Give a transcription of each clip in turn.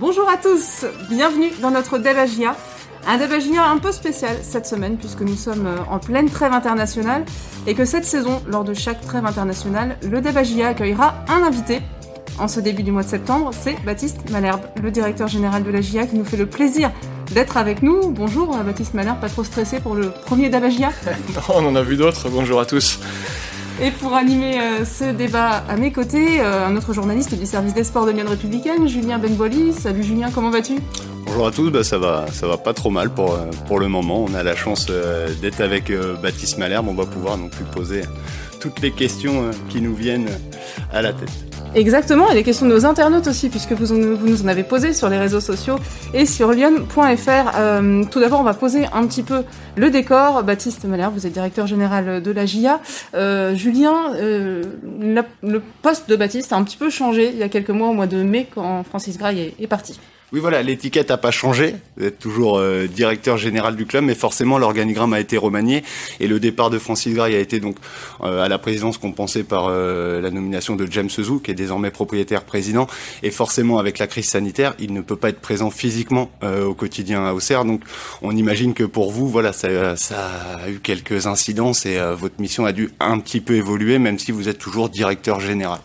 Bonjour à tous, bienvenue dans notre Debagia. Un Debagia un peu spécial cette semaine puisque nous sommes euh, en pleine trêve internationale et que cette saison, lors de chaque trêve internationale, le Debagia accueillera un invité. En ce début du mois de septembre, c'est Baptiste Malherbe, le directeur général de la GIA, qui nous fait le plaisir d'être avec nous. Bonjour euh, Baptiste Malherbe, pas trop stressé pour le premier Dabagia Non, on en a vu d'autres, bonjour à tous. Et pour animer euh, ce débat à mes côtés, euh, un autre journaliste du service des sports de l'Union républicaine, Julien Benboili. Salut Julien, comment vas-tu? Bonjour à tous, bah ça va, ça va pas trop mal pour, euh, pour le moment. On a la chance d'être avec Baptiste Malherbe. On va pouvoir donc lui poser toutes les questions qui nous viennent à la tête. Exactement, et les questions de nos internautes aussi, puisque vous, nous en avez posé sur les réseaux sociaux et sur lyon.fr. Euh, tout d'abord, on va poser un petit peu le décor. Baptiste Malher, vous êtes directeur général de la GIA. Euh, Julien, euh, le poste de Baptiste a un petit peu changé il y a quelques mois, au mois de mai, quand Francis Graille est parti. Oui, voilà, l'étiquette n'a pas changé. Vous êtes toujours euh, directeur général du club, mais forcément l'organigramme a été remanié et le départ de Francis Gray a été donc euh, à la présidence compensé par euh, la nomination de James Zou, qui est désormais propriétaire président. Et forcément, avec la crise sanitaire, il ne peut pas être présent physiquement au quotidien à Auxerre. Donc, on imagine que pour vous, voilà, ça, ça a eu quelques incidences et votre mission a dû un petit peu évoluer, même si vous êtes toujours directeur général.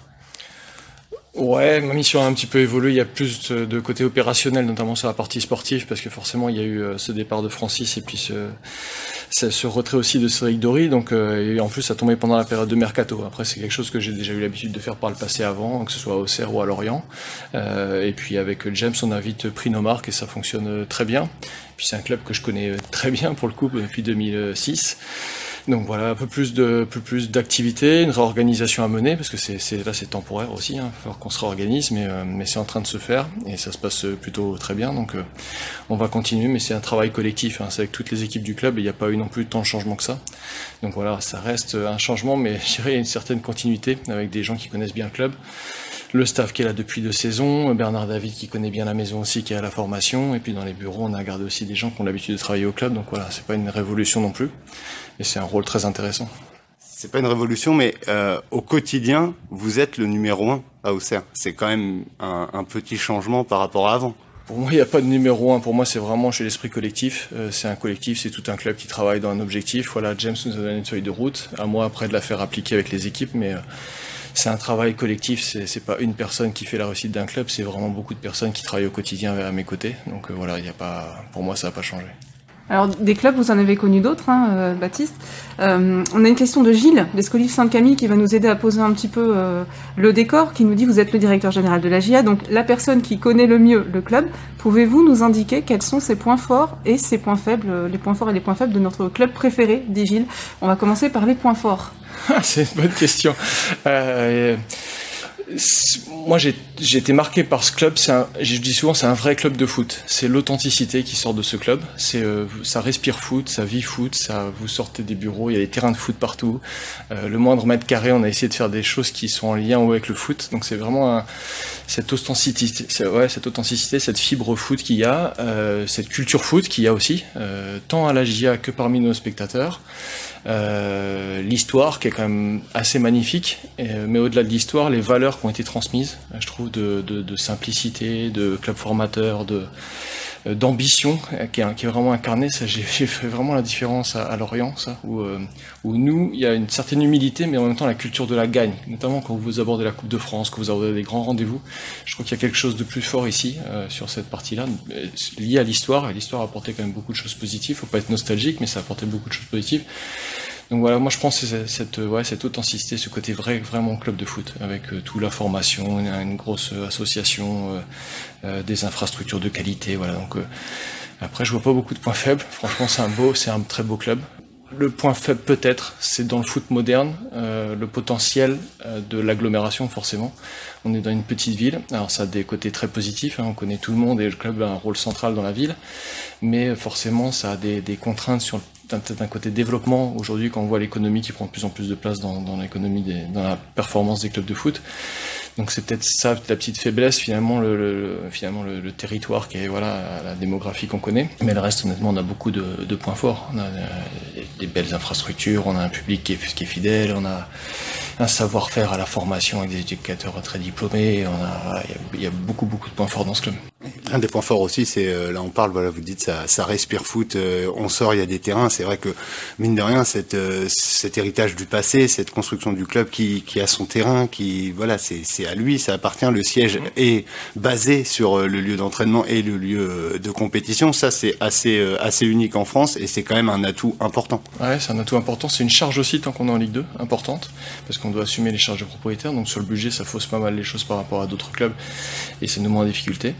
Ouais, ma mission a un petit peu évolué. Il y a plus de côté opérationnel, notamment sur la partie sportive, parce que forcément il y a eu euh, ce départ de Francis et puis ce, ce retrait aussi de Cédric Dory. Donc, euh, et en plus, ça tombait pendant la période de mercato. Après, c'est quelque chose que j'ai déjà eu l'habitude de faire par le passé avant, que ce soit au Auxerre ou à Lorient. Euh, et puis avec James, on a vite pris nos marques et ça fonctionne très bien. Puis c'est un club que je connais très bien pour le coup depuis 2006. Donc voilà, un peu plus de peu plus d'activité, une réorganisation à mener parce que c'est là c'est temporaire aussi. Hein, il va falloir qu'on se réorganise, mais euh, mais c'est en train de se faire et ça se passe plutôt très bien. Donc euh, on va continuer, mais c'est un travail collectif. Hein, c'est avec toutes les équipes du club il n'y a pas eu non plus tant de changement que ça. Donc voilà, ça reste un changement, mais je dirais une certaine continuité avec des gens qui connaissent bien le club le staff qui est là depuis deux saisons, Bernard David qui connaît bien la maison aussi, qui est à la formation, et puis dans les bureaux, on a gardé aussi des gens qui ont l'habitude de travailler au club, donc voilà, c'est pas une révolution non plus, et c'est un rôle très intéressant. C'est pas une révolution, mais euh, au quotidien, vous êtes le numéro un à Auxerre. C'est quand même un, petit changement par rapport à avant. Pour moi, il n'y a pas de numéro un. Pour moi, c'est vraiment chez l'esprit collectif. Euh, c'est un collectif, c'est tout un club qui travaille dans un objectif. Voilà, James nous a donné une feuille de route. À moi après de la faire appliquer avec les équipes, mais euh, c'est un travail collectif. C'est, c'est pas une personne qui fait la réussite d'un club, c'est vraiment beaucoup de personnes qui travaillent au quotidien à mes côtés. Donc euh, voilà, il a pas, pour moi, ça n'a pas changé. Alors, des clubs, vous en avez connu d'autres, hein, euh, Baptiste. Euh, on a une question de Gilles, d'Escolive Sainte-Camille, qui va nous aider à poser un petit peu le décor, qui nous dit, vous êtes le directeur général de la GIA, donc la personne qui connaît le mieux le club. Pouvez-vous nous indiquer quels sont ses points forts et ses points faibles, les points forts et les points faibles de notre club préféré, dit Gilles On va commencer par les points forts. c'est une bonne question. Euh, moi, j'ai été marqué par ce club. Un, je dis souvent, c'est un vrai club de foot. C'est l'authenticité qui sort de ce club. Euh, ça respire foot, ça vit foot. Ça, vous sortez des bureaux, il y a des terrains de foot partout. Euh, le moindre mètre carré, on a essayé de faire des choses qui sont en lien avec le foot. Donc, c'est vraiment cette authenticité, cette authenticité, cette fibre foot qu'il y a, euh, cette culture foot qu'il y a aussi, euh, tant à la GIA que parmi nos spectateurs. Euh, l'histoire qui est quand même assez magnifique, mais au-delà de l'histoire, les valeurs ont été transmises, je trouve, de, simplicité, de club formateur, de euh, d'ambition euh, qui est, vraiment incarné. Ça, j'ai, fait vraiment la différence à, Lorient, euh, où nous, il y a une certaine humilité, mais en même temps la culture de la gagne, notamment quand vous abordez la Coupe de France, quand vous abordez des grands rendez-vous. Je crois qu'il y a quelque chose de plus fort ici sur cette partie-là, lié à l'histoire. Et l'histoire a apporté quand même beaucoup de choses positives. Faut pas être nostalgique, mais ça a apporté beaucoup de choses positives. Donc voilà, moi je pense que c'est cette, ouais, cette authenticité, ce côté vrai, vraiment club de foot, avec euh, toute la formation, une, grosse association, euh, euh, des infrastructures de qualité, voilà. Donc après, je vois pas beaucoup de points faibles. Franchement, c'est un beau, c'est un très beau club. Le point faible peut-être, c'est dans le foot moderne, euh, le potentiel euh, de l'agglomération forcément. On est dans une petite ville, alors ça a des côtés très positifs, hein, on connaît tout le monde et le club a un rôle central dans la ville, mais forcément ça a des, des contraintes sur d'un côté développement aujourd'hui quand on voit l'économie qui prend de plus en plus de place dans, l'économie, dans la performance des clubs de foot. Donc c'est peut-être ça la petite faiblesse finalement le, finalement le, territoire qui est voilà la démographie qu'on connaît. Mais le reste honnêtement on a beaucoup de, de points forts. On a euh, des belles infrastructures, on a un public qui est, qui est fidèle, on a un savoir-faire à la formation avec des éducateurs très diplômés. Il y a beaucoup beaucoup de points forts dans ce club. Un des points forts aussi, c'est euh, là on parle, voilà, vous dites ça, ça respire foot. Euh, on sort, il y a des terrains. C'est vrai que mine de rien, cette, euh, cet héritage du passé, cette construction du club qui, qui a son terrain, qui voilà, c'est à lui, ça appartient. Le siège est basé sur le lieu d'entraînement et le lieu de compétition. Ça, c'est assez assez unique en France et c'est quand même un atout important. Ouais, c'est un atout important. C'est une charge aussi tant qu'on est en Ligue 2, importante, parce qu'on doit assumer les charges de propriétaire. Donc sur le budget, ça fausse pas mal les choses par rapport à d'autres clubs et c'est nous moins en difficulté.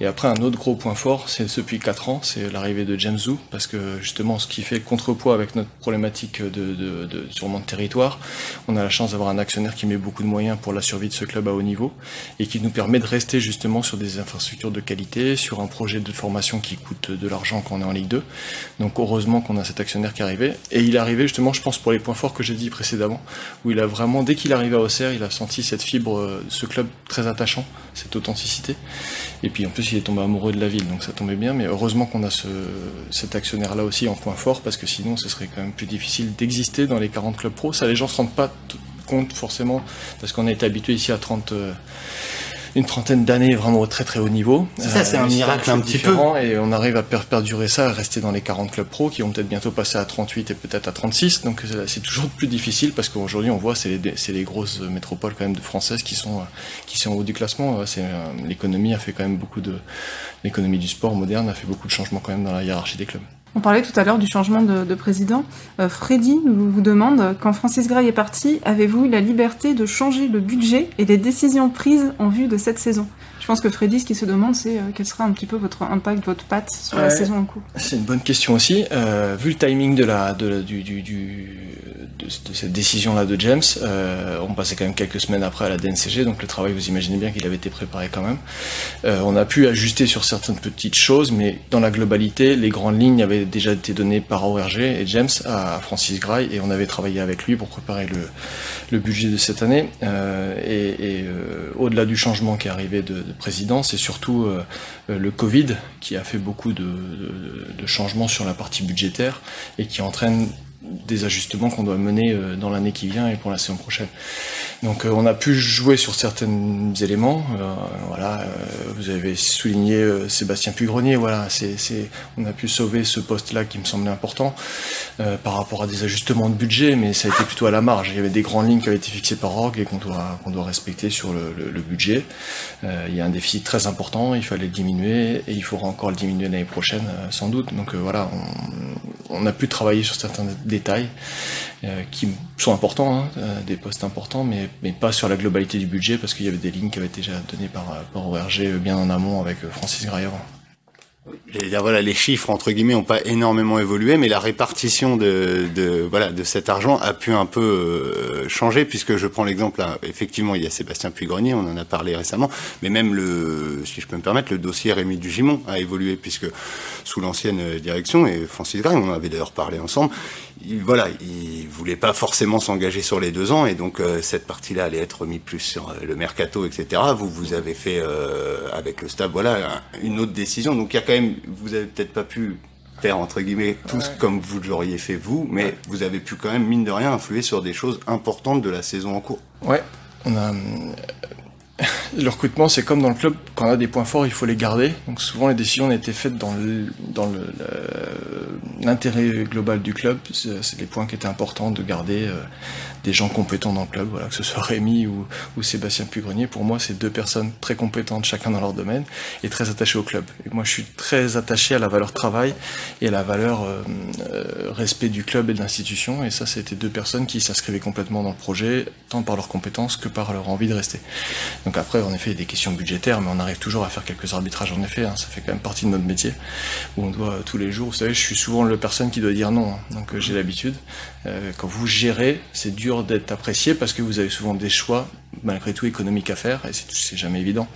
Et après, un autre gros point fort, c'est depuis 4 ans, c'est l'arrivée de James Zou, parce que justement, ce qui fait contrepoids avec notre problématique de, de, de sûrement de territoire, on a la chance d'avoir un actionnaire qui met beaucoup de moyens pour la survie de ce club à haut niveau, et qui nous permet de rester justement sur des infrastructures de qualité, sur un projet de formation qui coûte de l'argent quand on est en Ligue 2. Donc heureusement qu'on a cet actionnaire qui est arrivé. Et il est arrivé justement, je pense, pour les points forts que j'ai dit précédemment, où il a vraiment, dès qu'il est arrivé à Auxerre, il a senti cette fibre, euh, ce club très attachant, cette authenticité. Et puis en plus, il est tombé amoureux de la ville, donc ça tombait bien. Mais heureusement qu'on a ce, cet actionnaire-là aussi en point fort, parce que sinon, ce serait quand même plus difficile d'exister dans les 40 clubs pro. Ça, les gens se rendent pas compte forcément, parce qu'on a été habitué ici à 30 une trentaine d'années vraiment au très très haut niveau. Ça, c'est un euh, miracle un petit peu. Et on arrive à perdurer ça, à rester dans les 40 clubs pro qui vont peut-être bientôt passer à 38 et peut-être à 36. Donc c'est toujours plus difficile parce qu'aujourd'hui on voit c'est les, les, grosses métropoles quand même de françaises qui sont qui sont au haut du classement. C'est euh, l'économie a fait quand même beaucoup de l'économie du sport moderne a fait beaucoup de changements quand même dans la hiérarchie des clubs. On parlait tout à l'heure du changement de, président. Euh, Freddy vous demande, quand Francis Gray est parti, avez-vous eu la liberté de changer le budget et les décisions prises en vue de cette saison? Je pense que Freddy, ce qui se demande, c'est euh, quel sera un petit peu votre impact, votre patte sur la saison en cours. C'est une bonne question aussi. Euh, vu le timing de la, de du, du, du, de, cette décision-là de James, euh, on passait quand même quelques semaines après à la DNCG, donc le travail, vous imaginez bien qu'il avait été préparé quand même. Euh, on a pu ajuster sur certaines petites choses, mais dans la globalité, les grandes lignes avaient déjà été données par ORG et James à Francis Gray, et on avait travaillé avec lui pour préparer le, le budget de cette année. Euh, et, et euh, au-delà du changement qui est arrivé de, de président, c'est surtout euh, le Covid qui a fait beaucoup de, de, de changements sur la partie budgétaire et qui entraîne des ajustements qu'on doit mener euh, dans l'année qui vient et pour la saison prochaine. Donc euh, on a pu jouer sur certains éléments. Euh, voilà, vous avez souligné Sébastien Pugrenier. Voilà, c'est, on a pu sauver ce poste-là qui me semblait important par rapport à des ajustements de budget, mais ça a été plutôt à la marge. Il y avait des grandes lignes qui avaient été fixées par org et qu'on doit qu'on doit respecter sur le, budget. il y a un déficit très important, il fallait le diminuer et il faudra encore le diminuer l'année prochaine sans doute. Donc voilà, on, on, a pu travailler sur certains euh, qui sont importants, hein, euh, des postes importants, mais, mais pas sur la globalité du budget parce qu'il y avait des lignes qui avaient été déjà données par, par ORG bien en amont avec Francis Graillard. Voilà, les chiffres entre guillemets ont pas énormément évolué, mais la répartition de, de voilà de cet argent a pu un peu euh, changer puisque je prends l'exemple effectivement il y a Sébastien Puigrenier, on en a parlé récemment, mais même le si je peux me permettre le dossier Rémi Dugimon a évolué puisque sous l'ancienne direction et Francis Gray, on en avait d'ailleurs parlé ensemble, il, voilà, il voulait pas forcément s'engager sur les deux ans et donc euh, cette partie-là allait être mise plus sur euh, le mercato, etc. Vous vous avez fait avec le staff, voilà, une autre décision. Donc il y a quand même vous avez peut-être pas pu faire entre guillemets tous comme vous l'auriez fait vous, mais vous avez pu quand même mine de rien influer sur des choses importantes de la saison en cours. Ouais, on a le recrutement, c'est comme dans le club, quand on a des points forts, il faut les garder. Donc souvent, les décisions ont été faites dans le, dans l'intérêt global du club. C'est les points qui étaient importants de garder euh, des gens compétents dans le club. Voilà, que ce soit Rémi ou, ou Sébastien Pugrenier. Pour moi, c'est deux personnes très compétentes, chacun dans leur domaine, et très attachées au club. Et moi, je suis très attaché à la valeur travail et à la valeur euh, euh, respect du club et de l'institution. Et ça, c'était deux personnes qui s'inscrivaient complètement dans le projet, tant par leurs compétences que par leur envie de rester. Donc après, en effet, il y a des questions budgétaires, mais on arrive toujours à faire quelques arbitrages en effet. Hein. ça fait quand même partie de notre métier, où on doit tous les jours, vous savez, je suis souvent la personne qui doit dire non, hein. donc euh, j'ai l'habitude. Quand vous gérez, c'est dur d'être apprécié parce que vous avez souvent des choix, malgré tout, économiques à faire, et c'est jamais évident.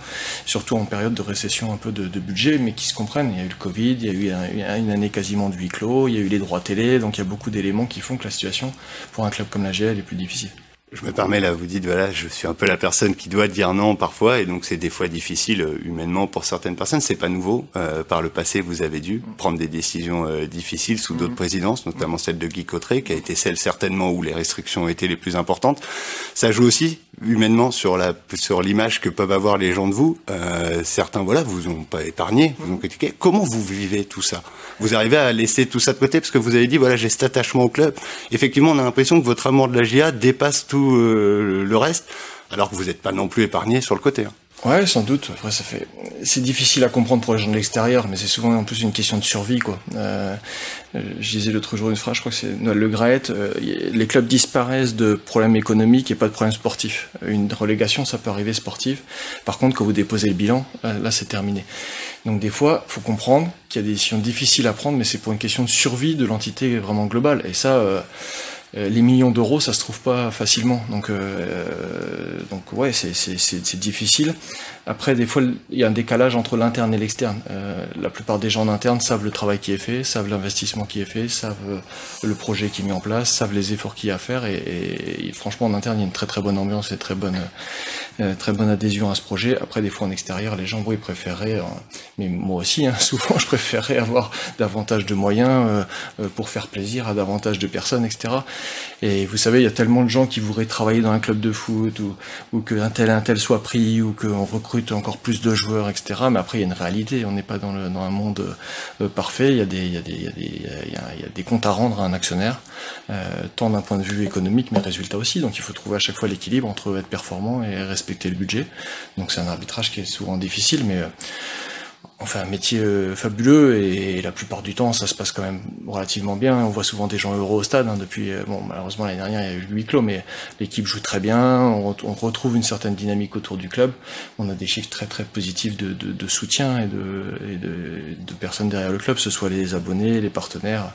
Surtout en période de récession un peu de, budget, mais qui se comprennent. Il y a eu le Covid, il y a eu une année quasiment de huis clos, il y a eu les droits télé, donc il y a beaucoup d'éléments qui font que la situation, pour un club comme la GL, est plus difficile. Je me permets là, vous dites voilà, je suis un peu la personne qui doit dire non parfois, et donc c'est des fois difficile euh, humainement pour certaines personnes. C'est pas nouveau. Euh, par le passé, vous avez dû prendre des décisions euh, difficiles sous d'autres mm-hmm. présidences, notamment celle de Guy Cotteret, qui a été celle certainement où les restrictions ont été les plus importantes. Ça joue aussi humainement sur la sur l'image que peuvent avoir les gens de vous. certains voilà, vous ont pas épargné, vous ont critiqué. Comment vous vivez tout ça? Vous arrivez à laisser tout ça de côté parce que vous avez dit voilà, j'ai cet attachement au club. Effectivement, on a l'impression que votre amour de la GIA dépasse tout euh, le reste, alors que vous n'êtes pas non plus épargné sur le côté. Hein. Ouais, sans doute. Après, ça fait, c'est difficile à comprendre pour les gens de l'extérieur, mais c'est souvent en plus une question de survie, quoi. Euh, je disais l'autre jour une phrase, je crois que c'est Noël Le Graët, euh, les clubs disparaissent de problèmes économiques et pas de problèmes sportifs. Une relégation, ça peut arriver sportive. Par contre, quand vous déposez le bilan, là, c'est terminé. Donc des fois, faut comprendre qu'il y a des décisions difficiles à prendre, mais c'est pour une question de survie de l'entité vraiment globale. Et ça, euh, les millions d'euros, ça se trouve pas facilement. Donc, euh, donc ouais, c'est difficile. Après, des fois, il y a un décalage entre l'interne et l'externe. Euh, la plupart des gens en interne savent le travail qui est fait, savent l'investissement qui est fait, savent euh, le projet qui est mis en place, savent les efforts qu'il y a à faire. Et, franchement, en interne, il y a une très très bonne ambiance et très bonne, euh, très bonne adhésion à ce projet. Après, des fois, en extérieur, les gens, oui, préféraient, mais moi aussi, hein, souvent, je préférais avoir davantage de moyens pour faire plaisir à davantage de personnes, etc. Et vous savez, il y a tellement de gens qui voudraient travailler dans un club de foot ou, ou qu'un tel un tel soit pris ou qu'on recrute encore plus de joueurs, etc. Mais après, il y a une réalité. On n'est pas dans, le, dans un monde euh, parfait. Il y, a des, il, des, il, des comptes à rendre à un actionnaire, euh, tant d'un point de vue économique, mais résultat aussi. Donc il faut trouver à chaque fois l'équilibre entre être performant et respecter le budget. Donc c'est un arbitrage qui est souvent difficile, mais euh, enfin un métier euh, fabuleux et, la plupart du temps ça se passe quand même relativement bien. On voit souvent des gens heureux au stade. Hein, depuis euh, bon malheureusement l'année dernière il y a eu le huis clos, mais l'équipe joue très bien. On, retrouve une certaine dynamique autour du club. On a des chiffres très très positifs de, de, de soutien et, de, et de, personnes derrière le club, ce soit les abonnés, les partenaires.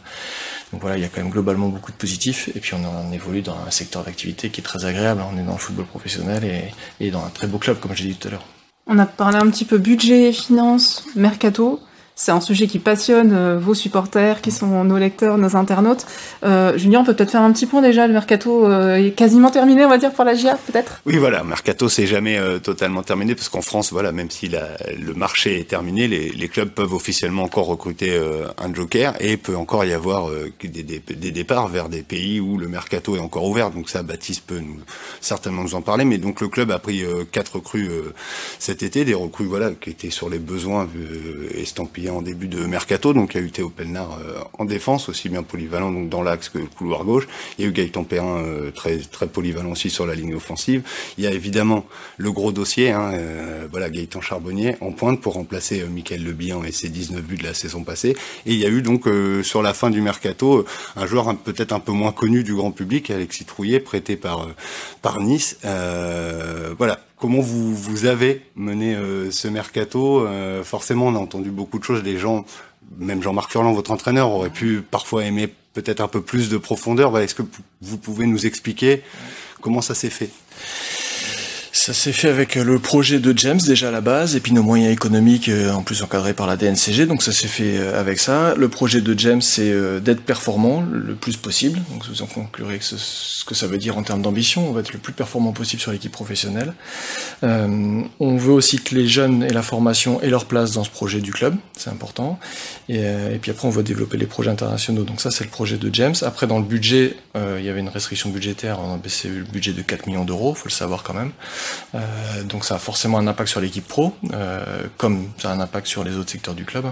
Donc voilà, il y a quand même globalement beaucoup de positifs. Et puis on, on évolue dans un secteur d'activité qui est très agréable. On est dans le football professionnel et, et dans un très beau club, comme j'ai dit tout à l'heure. On a parlé un petit peu budget, finance, mercato. C'est un sujet qui passionne euh, vos supporters, qui sont nos lecteurs, nos internautes. Euh, Julien, on peut peut-être faire un petit point déjà. Le mercato euh, est quasiment terminé, on va dire, pour la GIA, peut-être? Oui, voilà. Mercato, c'est jamais totalement terminé, parce qu'en France, voilà, même si le marché est terminé, les, clubs peuvent officiellement encore recruter un joker, et peut encore y avoir des, départs vers des pays où le mercato est encore ouvert. Donc ça, Baptiste peut certainement nous en parler. Mais donc le club a pris quatre recrues cet été, des recrues voilà, qui étaient sur les besoins estampillés en début de mercato. Donc il y a eu Théo Pelnard euh, en défense, aussi bien polyvalent donc dans l'axe que le couloir gauche. Il y a eu Gaëtan Perrin euh, très très polyvalent aussi sur la ligne offensive. Il y a évidemment le gros dossier, hein, euh, voilà Gaëtan Charbonnier en pointe pour remplacer euh, Michael Lebihan et ses 19 buts de la saison passée. Et il y a eu donc sur la fin du mercato un joueur peut-être un peu moins connu du grand public, Alexis Trouillet, prêté par par Nice. voilà Comment vous, vous avez mené euh, ce mercato euh, Forcément, on a entendu beaucoup de choses. Les gens, même Jean-Marc Furlan, votre entraîneur, aurait pu parfois aimer peut-être un peu plus de profondeur. Est-ce que vous pouvez nous expliquer comment ça s'est fait? Ça s'est fait avec le projet de James déjà à la base, et puis nos moyens économiques euh, en plus encadrés par la DNCG, donc ça s'est fait euh, avec ça. Le projet de James, c'est euh, d'être performant le plus possible, donc vous en conclurez ce, ce que ça veut dire en termes d'ambition, on va être le plus performant possible sur l'équipe professionnelle. Euh, on veut aussi que les jeunes aient la formation et leur place dans ce projet du club, c'est important. Et, et, puis après, on va développer les projets internationaux, donc ça c'est le projet de James. Après, dans le budget, euh, il y avait une restriction budgétaire, on a baissé le budget de 4 millions d'euros, faut le savoir quand même. Euh, donc ça a forcément un impact sur l'équipe pro, euh, comme ça a un impact sur les autres secteurs du club.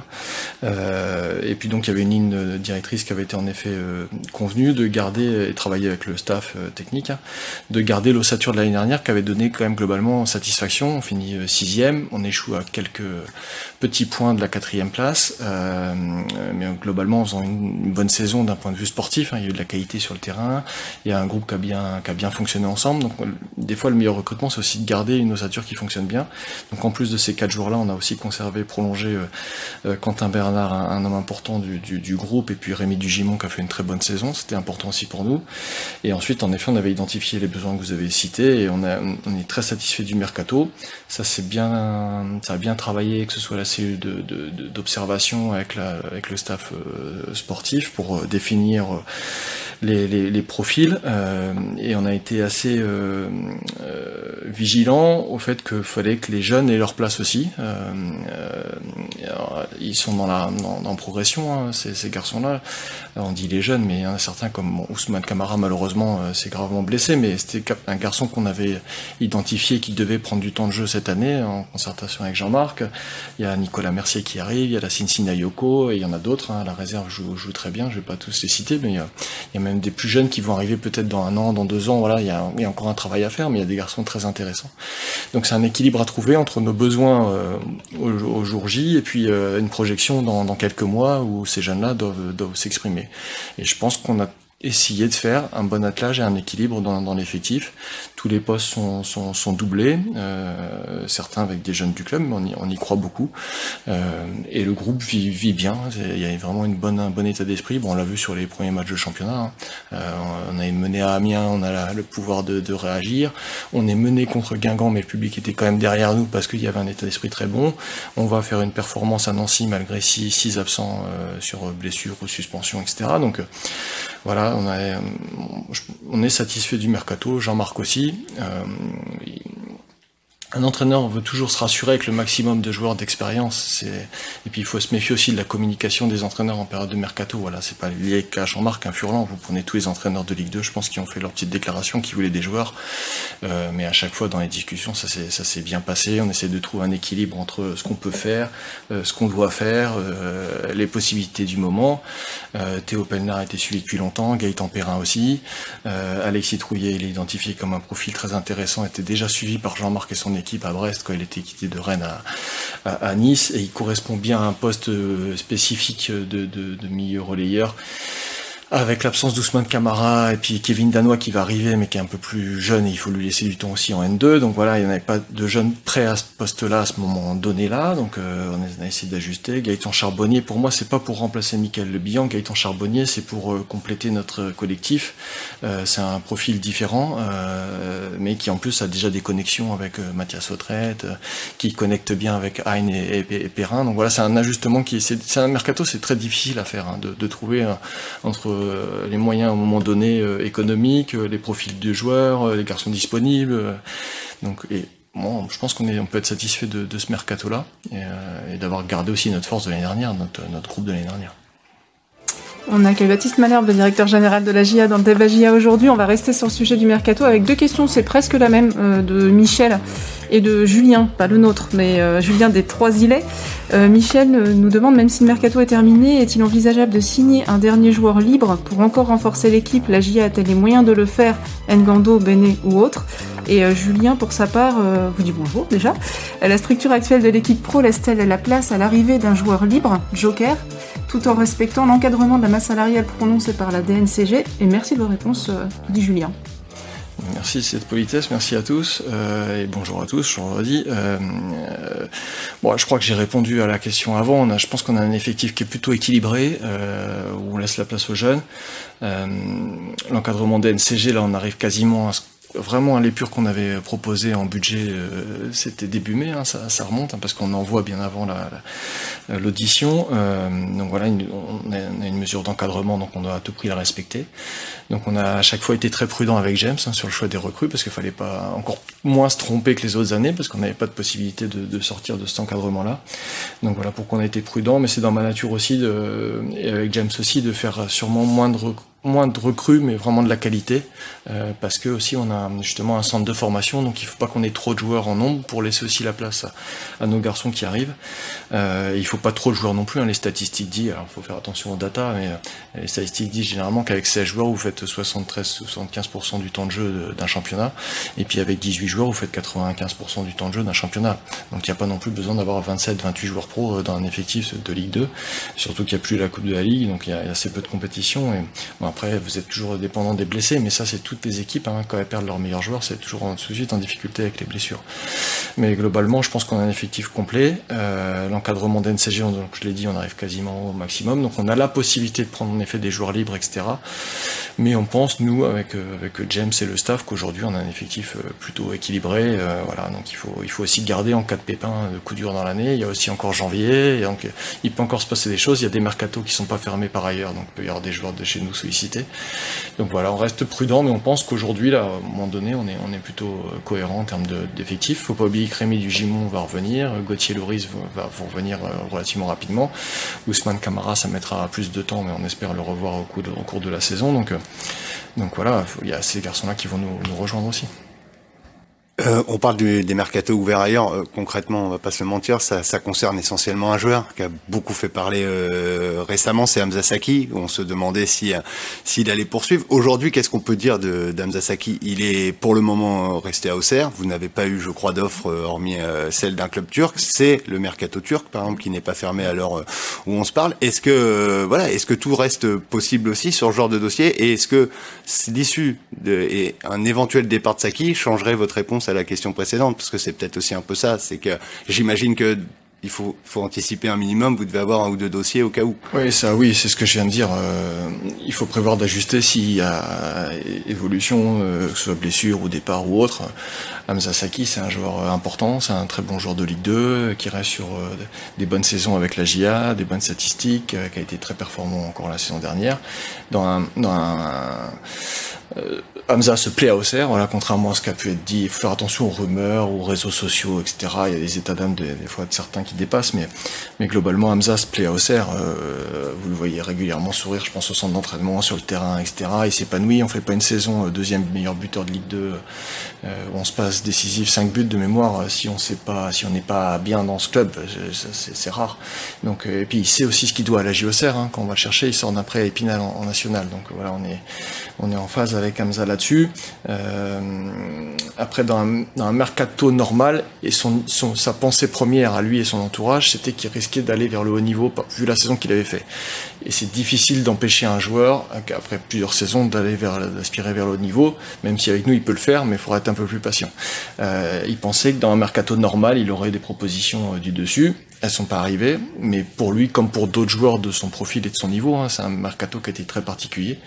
Euh, et puis donc il y avait une ligne directrice qui avait été en effet convenue de garder et travailler avec le staff technique, hein, de garder l'ossature de l'année dernière qui avait donné quand même globalement satisfaction. On finit sixième, on échoue à quelques petits points de la quatrième place, mais globalement en faisant une, bonne saison d'un point de vue sportif. Hein, il y a eu de la qualité sur le terrain, il y a un groupe qui a bien, qui a bien fonctionné ensemble. Donc des fois le meilleur recrutement c'est aussi de garder une ossature qui fonctionne bien. Donc en plus de ces quatre joueurs-là, on a aussi conservé, prolongé Quentin Bernard, un, homme important du, du, groupe, et puis Rémi Dugimon qui a fait une très bonne saison. C'était important aussi pour nous. Et ensuite, en effet, on avait identifié les besoins que vous avez cités et on, a, on est très satisfait du mercato. Ça c'est bien, ça a bien travaillé, que ce soit la cellule d'observation de, avec, avec le staff sportif pour définir les, les, profils euh, et on a été assez euh, euh, vigilant au fait qu'il fallait que les jeunes aient leur place aussi. ils sont dans la dans, progression hein, ces, ces garçons-là. On dit les jeunes, mais il y en a certains comme Ousmane Kamara malheureusement s'est gravement blessé, mais c'était un garçon qu'on avait identifié qui devait prendre du temps de jeu cette année en concertation avec Jean-Marc. Il y a Nicolas Mercier qui arrive, il y a la Cincinnati Yoko et il y en a d'autres. Hein. La réserve joue, très bien, je vais pas tous les citer, mais il y a, même des plus jeunes qui vont arriver peut-être dans un an, dans deux ans. Voilà, il y, a, encore un travail à faire, mais il y a des garçons très intéressants. Donc c'est un équilibre à trouver entre nos besoins euh, au, jour J et puis euh, une projection dans, quelques mois où ces jeunes-là doivent, s'exprimer. Et je pense qu'on a essayé de faire un bon attelage et un équilibre dans l'effectif tous les postes sont, sont, sont doublés, euh, certains avec des jeunes du club, mais on y, on y croit beaucoup. Euh, et le groupe vit, vit bien. Il y a vraiment une bonne, un bon état d'esprit. Bon, on l'a vu sur les premiers matchs de championnat. Hein. Euh, on a mené à Amiens, on a le pouvoir de, de, réagir. On est mené contre Guingamp, mais le public était quand même derrière nous parce qu'il y avait un état d'esprit très bon. On va faire une performance à Nancy malgré six, six absents euh, sur blessures ou suspensions, etc. Donc euh, voilà, on, a, on est satisfait du mercato. Jean-Marc aussi. Euh, un entraîneur veut toujours se rassurer avec le maximum de joueurs d'expérience. Et puis il faut se méfier aussi de la communication des entraîneurs en période de mercato. Voilà, c'est pas lié qu'à Jean-Marc, un Furlan. Vous prenez tous les entraîneurs de Ligue 2, je pense qu'ils ont fait leur petite déclaration, qui voulaient des joueurs. Euh, mais à chaque fois dans les discussions, ça s'est bien passé. On essaie de trouver un équilibre entre ce qu'on peut faire, euh, ce qu'on doit faire, euh, les possibilités du moment. Euh, Théo Pelnard a été suivi depuis longtemps, Gaëtan Perrin aussi. Euh, Alexis Trouillet, il est identifié comme un profil très intéressant, était déjà suivi par Jean-Marc et son équipe à Brest quand il était quitté de Rennes à, Nice. Et il correspond bien à un poste euh, spécifique de milieu relayeur avec l'absence d'Ousmane Camara et puis Kevin Danois qui va arriver mais qui est un peu plus jeune et il faut lui laisser du temps aussi en N2 donc voilà il n'y avait pas de jeunes prêts à ce poste là à ce moment donné là donc euh, on a essayé d'ajuster. Gaëtan Charbonnier pour moi c'est pas pour remplacer Michael Le Bihan. Gaëtan Charbonnier c'est pour euh, compléter notre collectif. Euh, c'est un profil différent euh, mais qui en plus a déjà des connexions avec euh, Mathias Autrette qui connecte bien avec Hein et, Perrin. Donc voilà c'est un ajustement qui c'est un mercato c'est très difficile à faire hein, de, de, trouver entre euh, les moyens à un moment donné euh, économiques, euh, les profils de joueurs, les garçons disponibles. et je pense qu'on on peut être satisfait de, ce mercato-là et, d'avoir gardé aussi notre force de l'année dernière, notre groupe de l'année dernière. On accueille Baptiste Malherbe, directeur général de la GIA dans le débat aujourd'hui. On va rester sur le sujet du mercato avec deux questions, c'est presque la même, euh, de Michel et de Julien, pas le nôtre, mais euh, Julien des Trois Îlets. Euh, Michel nous demande, même si le mercato est terminé, est-il envisageable de signer un dernier joueur libre pour encore renforcer l'équipe? La GIA a-t-elle les moyens de le faire? Ngando, Bene ou autre? Et Julien, pour sa part, vous dit bonjour déjà. La structure actuelle de l'équipe pro laisse-t-elle la place à l'arrivée d'un joueur libre, Joker, tout en respectant l'encadrement de la masse salariale prononcée par la DNCG Et merci de vos réponses, euh, dit Julien. Merci de cette politesse, merci à tous euh, et bonjour à tous, je vous redis. Euh, euh, bon, je crois que j'ai répondu à la question avant. On a, je pense qu'on a un effectif qui est plutôt équilibré, où on laisse la place aux jeunes. L'encadrement DNCG, là, on arrive quasiment à ce vraiment l'épure qu'on avait proposé en budget, euh, c'était début mai, hein, ça, ça, remonte, hein, parce qu'on envoie bien avant l'audition. Euh, donc voilà, on, a, une mesure d'encadrement, donc on doit à tout prix la respecter. Donc on a à chaque fois été très prudent avec James hein, sur le choix des recrues, parce qu'il fallait pas encore moins se tromper que les autres années, parce qu'on n'avait pas de possibilité de, de, sortir de cet encadrement-là. Donc voilà pourquoi on a été prudent, mais c'est dans ma nature aussi, de, et avec James aussi, de faire sûrement moins de recrues moins de recrues, mais vraiment de la qualité, euh, parce que aussi on a justement un centre de formation, donc il faut pas qu'on ait trop de joueurs en nombre pour laisser aussi la place à, à nos garçons qui arrivent. Euh, il faut pas trop de joueurs non plus, hein, les statistiques disent, alors faut faire attention aux data, mais euh, les statistiques disent généralement qu'avec 16 joueurs vous faites 73-75% du temps de jeu d'un championnat, et puis avec 18 joueurs vous faites 95% du temps de jeu d'un championnat. Donc il n'y a pas non plus besoin d'avoir 27-28 joueurs pro euh, dans un effectif de Ligue 2, surtout qu'il n'y a plus la Coupe de la Ligue, donc il y, a, assez peu de compétition. Et, bon, après, vous êtes toujours dépendant des blessés, mais ça, c'est toutes les équipes. Hein, quand elles perdent leurs meilleurs joueurs, c'est toujours suite en difficulté avec les blessures. Mais globalement, je pense qu'on a un effectif complet. Euh, L'encadrement d'NCG, je l'ai dit, on arrive quasiment au maximum. Donc on a la possibilité de prendre en effet des joueurs libres, etc. Mais on pense, nous, avec, euh, avec James et le staff, qu'aujourd'hui on a un effectif euh, plutôt équilibré. Voilà, donc il faut, il faut aussi garder en cas de pépin de coup dur dans l'année. Il y a aussi encore janvier, donc il peut encore se passer des choses. Il y a des mercatos qui sont pas fermés par ailleurs, donc il peut y avoir des joueurs de chez nous Donc voilà, on reste prudent, mais on pense qu'aujourd'hui, là, à un moment donné, on est, plutôt cohérent en termes d'effectifs. faut pas oublier que Rémi du Gimon va revenir, Gauthier Loris va, revenir relativement rapidement. Ousmane Camara, ça mettra plus de temps, mais on espère le revoir au, cours de la saison. Donc voilà, il y a ces garçons-là qui vont nous rejoindre aussi. Euh, on parle des mercatos ouverts ailleurs. Euh, concrètement, on va pas se mentir, ça, concerne essentiellement un joueur qui a beaucoup fait parler euh, récemment, c'est Hamza Saki. On se demandait si s'il allait poursuivre. Aujourd'hui, qu'est-ce qu'on peut dire de d'Hamza Saki Il est pour le moment resté à Auxerre. Vous n'avez pas eu, je crois, d'offre hormis celle d'un club turc. C'est le mercato turc, par exemple, qui n'est pas fermé à l'heure où on se parle. Est-ce que voilà, est-ce que tout reste possible aussi sur ce genre de dossier? Et est-ce que l'issue et un éventuel départ de Saki changerait votre réponse à la question précédente, parce que c'est peut-être aussi un peu ça, c'est que j'imagine que il faut, faut anticiper un minimum, vous devez avoir un ou deux dossiers au cas où. Oui, ça, oui, c'est ce que je viens de dire. Euh, il faut prévoir d'ajuster s'il y a évolution, euh, que ce soit blessure ou départ ou autre. Hamza Saki, c'est un joueur important, c'est un très bon joueur de Ligue 2, qui reste sur euh, des bonnes saisons avec la GIA, des bonnes statistiques, qui a été très performant encore la saison dernière. Dans dans un Hamza se plaît à Auxerre, voilà, contrairement à ce qui a pu être dit. Il faut faire attention aux rumeurs, aux réseaux sociaux, etc. Il y a des états d'âme des, fois de certains qui dépassent, mais, mais globalement, Hamza se plaît à Auxerre. Euh, vous le voyez régulièrement sourire, je pense, au centre d'entraînement, sur le terrain, etc. Il s'épanouit. On fait pas une saison euh, deuxième meilleur buteur de Ligue 2 euh, on se passe décisif 5 buts de mémoire si on sait pas, si on n'est pas bien dans ce club. C'est rare. Donc, et puis il sait aussi ce qu'il doit à la JOCR. Hein, quand on va le chercher, il sort d'après Épinal en, en, national. Donc voilà, on est, on est en phase avec Hamza là dessus euh, après, dans un, mercato normal, et son, sa pensée première à lui et son entourage, c'était qu'il risquait d'aller vers le haut niveau, vu la saison qu'il avait fait. Et c'est difficile d'empêcher un joueur, après plusieurs saisons, d'aller vers, d'aspirer vers le haut niveau, même si avec nous il peut le faire, mais il faudra être un peu plus patient. Euh, il pensait que dans un mercato normal, il aurait des propositions euh, du dessus. Elles sont pas arrivées, mais pour lui, comme pour d'autres joueurs de son profil et de son niveau, hein, c'est un mercato qui a été très particulier.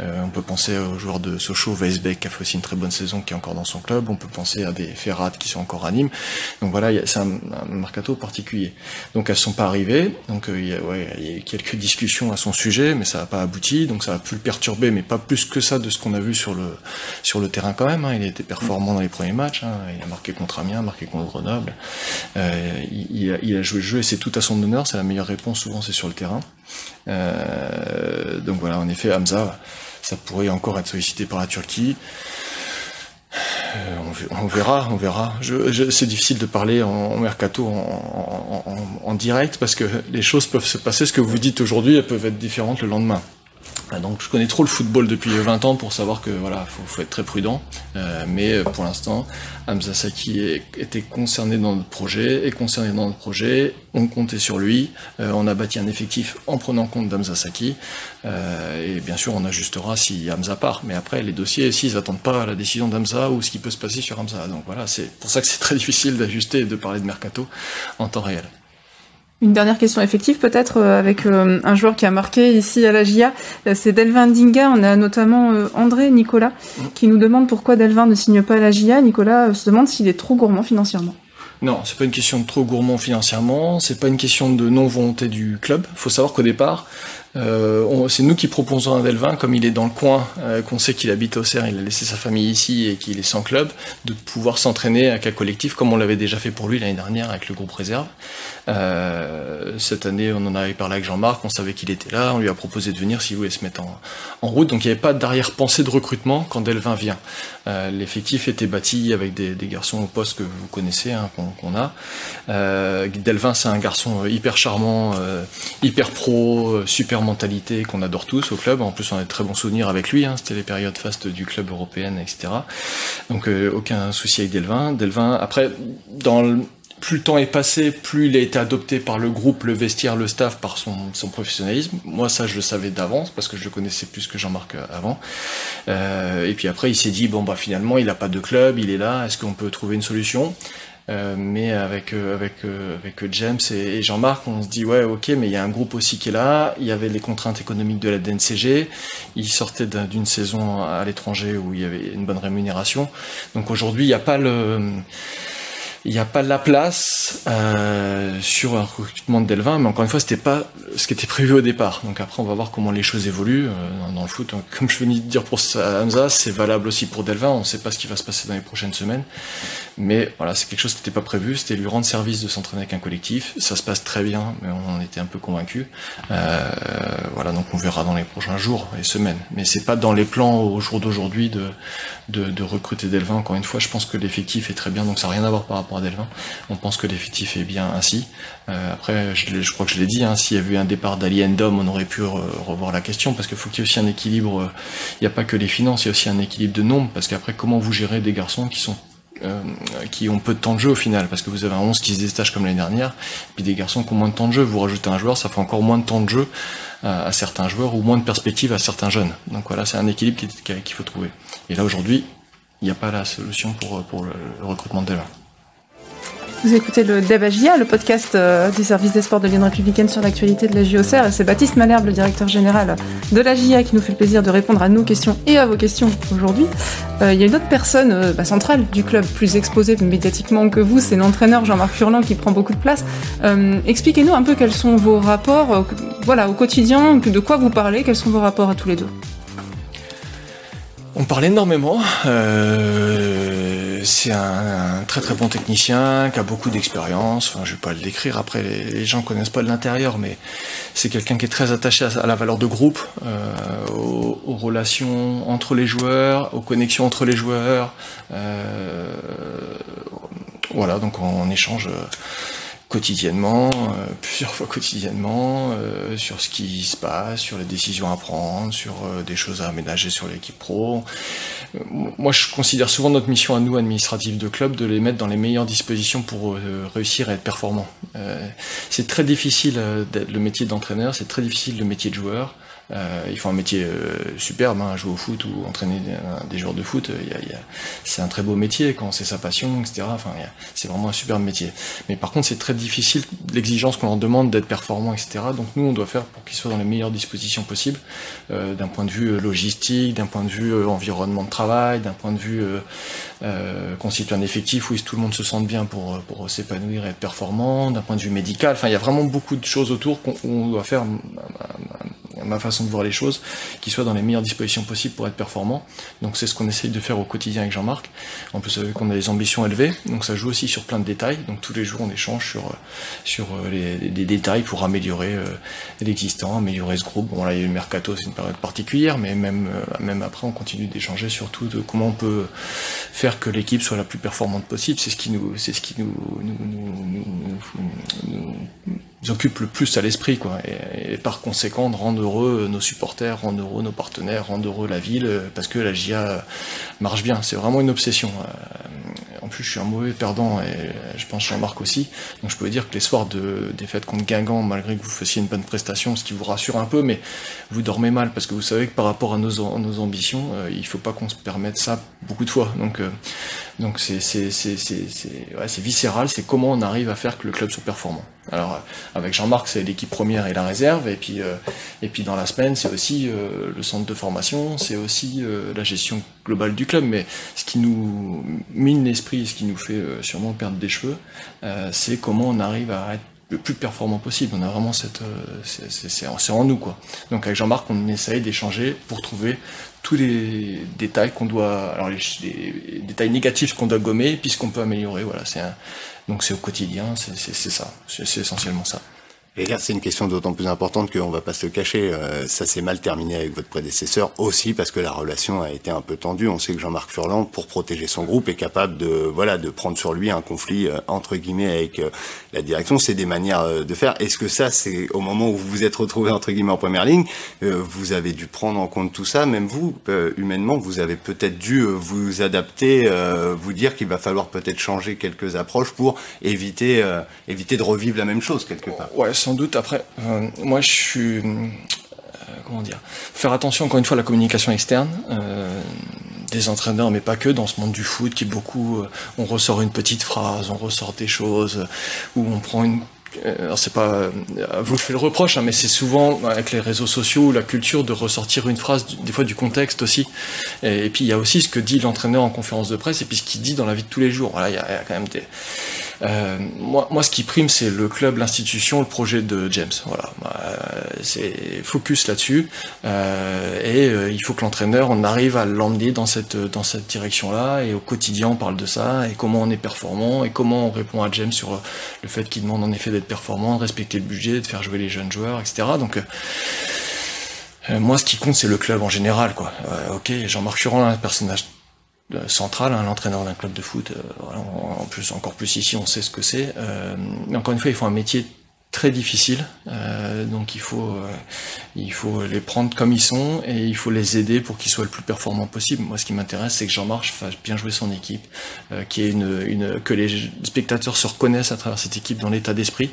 Euh, on peut penser aux joueurs de Sochaux, Weisbeck qui a fait aussi une très bonne saison, qui est encore dans son club. On peut penser à des Ferrat qui sont encore à Nîmes. Donc voilà, c'est un, un, mercato particulier. Donc elles sont pas arrivées. Donc euh, il, y a, ouais, y a, quelques discussions à son sujet, mais ça n'a pas abouti. Donc ça a pu le perturber, mais pas plus que ça de ce qu'on a vu sur le sur le terrain quand même. Hein. Il a été performant dans les premiers matchs. Hein. Il a marqué contre Amiens, marqué contre Grenoble. Euh, il, a, il a joué le jeu et c'est tout à son honneur, c'est la meilleure réponse, souvent c'est sur le terrain. Euh, donc voilà, en effet, Hamza, ça pourrait encore être sollicité par la Turquie. Euh, on, verra, on verra. c'est difficile de parler en, mercato en, direct parce que les choses peuvent se passer. Ce que vous dites aujourd'hui, elles peuvent être différentes le lendemain. Ah, donc je connais trop le football depuis 20 ans pour savoir que voilà, faut, être très prudent. Euh, mais euh, pour l'instant, Hamza Saki était concerné dans notre projet, est concerné dans notre projet. On comptait sur lui. Euh, on a bâti un effectif en prenant compte d'Hamza Saki. et bien sûr, on ajustera si Hamza part. Mais après, les dossiers, s'ils n'attendent pas la décision d'Hamza ou ce qui peut se passer sur Hamza. Donc voilà, c'est pour ça que c'est très difficile d'ajuster et de parler de mercato en temps réel. Une dernière question effective peut-être euh, avec euh, un joueur qui a marqué ici à la GIA, euh, c'est Delvin Dinga. On a notamment André Nicolas qui nous demande pourquoi Delvin ne signe pas à la GIA. Nicolas se demande s'il est trop gourmand financièrement. Non, c'est pas une question de trop gourmand financièrement, c'est pas une question de non volonté du club. Il faut savoir qu'au départ, c'est nous qui proposons à Delvin, comme il est dans le coin, qu'on sait qu'il habite au Cerf, il a laissé sa famille ici et qu'il est sans club, de pouvoir s'entraîner avec un collectif comme on l'avait déjà fait pour lui l'année dernière avec le groupe réserve. Euh, cette année, on en avait parlé avec Jean-Marc, on savait qu'il était là, on lui a proposé de venir s'il voulait se mettre en, en route. Donc il n'y avait pas d'arrière-pensée de recrutement quand Delvin vient. Euh, l'effectif était bâti avec des, des, garçons au poste que vous connaissez, hein, qu'on a. Euh, Delvin, c'est un garçon hyper charmant, hyper pro, super mentalité qu'on adore tous au club. En plus, on a de très bons souvenirs avec lui. Hein. C'était les périodes fastes du club européen, etc. Donc, euh, aucun souci avec Delvin. Delvin, après, dans plus le temps est passé, plus il a été adopté par le groupe, le vestiaire, le staff, par son, son professionnalisme. Moi, ça, je le savais d'avance parce que je le connaissais plus que Jean-Marc euh, avant. Euh, et puis après, il s'est dit bon bah finalement, il n'a pas de club, il est là. Est-ce qu'on peut trouver une solution? Euh, mais avec euh, avec euh, avec James et, Jean-Marc, on se dit ouais ok, mais il y a un groupe aussi qui est là. Il y avait les contraintes économiques de la DNCG. Il sortait d'une saison à l'étranger où il y avait une bonne rémunération. Donc aujourd'hui, il n'y a pas le il n'y a pas la place euh, sur un recrutement de Delvin, mais encore une fois, c'était pas ce qui était prévu au départ. Donc après, on va voir comment les choses évoluent euh, dans, le foot. comme je venais de dire pour Hamza, c'est valable aussi pour Delvin. On ne sait pas ce qui va se passer dans les prochaines semaines, mais voilà, c'est quelque chose qui n'était pas prévu. C'était lui rendre service de s'entraîner avec un collectif. Ça se passe très bien, mais on en était un peu convaincus. Euh, voilà, donc on verra dans les prochains jours et semaines. Mais c'est pas dans les plans au jour d'aujourd'hui de, de, recruter Delvin. Encore une fois, je pense que l'effectif est très bien, donc ça n'a rien à voir par rapport Delvin. On pense que l'effectif est bien ainsi. Euh, après, je, crois que je l'ai dit, hein, s'il y avait eu un départ d'Ali Endom, on aurait pu revoir la question, parce qu'il faut qu'il y ait aussi un équilibre. Euh, il n'y a pas que les finances, il y a aussi un équilibre de nombre, parce qu'après, comment vous gérez des garçons qui sont euh, qui ont peu de temps de jeu au final, parce que vous avez un 11 qui se détache comme l'année dernière, puis des garçons qui ont moins de temps de jeu, vous rajoutez un joueur, ça fait encore moins de temps de jeu à, certains joueurs, ou moins de perspectives à certains jeunes. Donc voilà, c'est un équilibre qu'il faut trouver. Et là aujourd'hui, il n'y a pas la solution pour, pour le, recrutement de Delvin. Vous écoutez le Debagia, le podcast euh, du service des sports de l'Union républicaine sur l'actualité de la JOCR. C'est Baptiste Malherbe, le directeur général de la JA, qui nous fait le plaisir de répondre à nos questions et à vos questions aujourd'hui. Euh, il y a une autre personne euh, bah, centrale du club, plus exposée médiatiquement que vous, c'est l'entraîneur Jean-Marc Furlan qui prend beaucoup de place. Expliquez-nous un peu quels sont vos rapports voilà, au quotidien, de quoi vous parlez, quels sont vos rapports à tous les deux? On parle énormément. C'est un, très très bon technicien qui a beaucoup d'expérience. Enfin, je vais pas le décrire. Après, les, gens connaissent pas de l'intérieur, mais c'est quelqu'un qui est très attaché à, la valeur de groupe, euh, aux, relations entre les joueurs, aux connexions entre les joueurs. Euh, voilà, donc on, échange quotidiennement, euh, plusieurs fois quotidiennement, euh, sur ce qui se passe, sur les décisions à prendre, sur euh, des choses à aménager sur l'équipe pro. moi, je considère souvent notre mission à nous, administratifs de club, de les mettre dans les meilleures dispositions pour réussir à être performants. c'est très difficile le métier d'entraîneur, c'est très difficile le métier de joueur. Euh, ils font un métier euh, superbe, hein, jouer au foot ou entraîner des, joueurs de foot. Euh, y a, c'est un très beau métier quand c'est sa passion, etc. Enfin, c'est vraiment un superbe métier. Mais par contre, c'est très difficile l'exigence qu'on leur demande d'être performant, etc. Donc nous, on doit faire pour qu'ils soient dans les meilleures dispositions possibles, euh, d'un point de vue logistique, d'un point de vue environnement de travail, d'un point de vue constituer un effectif où tout le monde se sente bien pour, pour s'épanouir et être performant, d'un point de vue médical. Enfin, il y a vraiment beaucoup de choses autour qu'on doit faire ma façon de voir les choses, qui soit dans les meilleures dispositions possibles pour être performant. Donc c'est ce qu'on essaye de faire au quotidien avec Jean-Marc. En plus, vu qu'on a des ambitions élevées, donc ça joue aussi sur plein de détails. Donc tous les jours, on échange sur, sur euh, les, détails pour améliorer euh, l'existant, améliorer ce groupe. Bon, là, il y a le mercato, c'est une période particulière, mais même, euh, même après, on continue d'échanger sur tout de comment on peut faire que l'équipe soit la plus performante possible. C'est ce qui nous, c'est ce qui nous, nous, nous occupe le plus à l'esprit, quoi. Et, par conséquent, de rendre heureux nos supporters, rendre heureux nos partenaires, rendre heureux la ville, euh, parce que la GIA marche bien. C'est vraiment une obsession. Euh, en plus, je suis un mauvais perdant et je pense Jean-Marc aussi. Donc, je peux dire que les soirs de défaite contre Guingamp, malgré que vous fassiez une bonne prestation, ce qui vous rassure un peu, mais vous dormez mal parce que vous savez que par rapport à nos, nos ambitions, euh, il faut pas qu'on se permette ça beaucoup de fois. Donc, donc c'est c'est viscéral, c'est comment on arrive à faire que le club soit performant. Alors avec Jean-Marc, c'est l'équipe première et la réserve, et puis euh, et puis dans la semaine, c'est aussi euh, le centre de formation, c'est aussi euh, la gestion globale du club. Mais ce qui nous mine l'esprit, ce qui nous fait sûrement perdre des cheveux, c'est comment on arrive à être le plus performant possible. On a vraiment cette, c'est en nous quoi. Donc avec Jean-Marc, on essaye d'échanger pour trouver tous les détails qu'on doit, alors les, détails négatifs qu'on doit gommer, puis ce qu'on peut améliorer. Voilà, c'est donc c'est au quotidien, c'est ça, c'est essentiellement ça. Et c'est une question d'autant plus importante qu'on va pas se le cacher. Euh, ça s'est mal terminé avec votre prédécesseur aussi parce que la relation a été un peu tendue. On sait que Jean-Marc Furlan, pour protéger son groupe, est capable de voilà de prendre sur lui un conflit euh, entre guillemets avec euh, la direction. C'est des manières de faire. Est-ce que ça, c'est au moment où vous vous êtes retrouvé entre guillemets en première ligne, vous avez dû prendre en compte tout ça, même vous humainement, vous avez peut-être dû vous adapter, vous dire qu'il va falloir peut-être changer quelques approches pour éviter éviter de revivre la même chose quelque part. Sans doute. Après, euh, moi, je suis. Euh, comment dire Faire attention, encore une fois, à la communication externe. Euh, des entraîneurs, mais pas que, dans ce monde du foot, qui beaucoup. on ressort une petite phrase, on ressort des choses, ou on prend une alors c'est pas vous que je le reproche, hein, mais c'est souvent avec les réseaux sociaux la culture de ressortir une phrase, des fois du contexte aussi. Et, puis il y a aussi ce que dit l'entraîneur en conférence de presse et puis ce qu'il dit dans la vie de tous les jours. Voilà, il quand même des, euh, moi, moi, ce qui prime, c'est le club, l'institution, le projet de James. Voilà, euh, c'est focus là-dessus. Euh, et il faut que l'entraîneur, on arrive à l'emmener dans cette dans cette direction-là. Et au quotidien, on parle de ça et comment on est performant et comment on répond à James sur le fait qu'il demande en effet d'être performant, de respecter le budget, de faire jouer les jeunes joueurs, etc. Donc moi, ce qui compte, c'est le club en général, quoi. ok, Jean-Marc Furlan, un personnage central, hein, l'entraîneur d'un club de foot. Euh, en plus, encore plus ici, on sait ce que c'est. Euh, mais encore une fois, il faut un métier très difficile, euh, donc il faut, euh, il faut les prendre comme ils sont et il faut les aider pour qu'ils soient le plus performants possible. Moi, ce qui m'intéresse, c'est que Jean-Marc fasse bien jouer son équipe, euh, une, une, que les spectateurs se reconnaissent à travers cette équipe dans l'état d'esprit.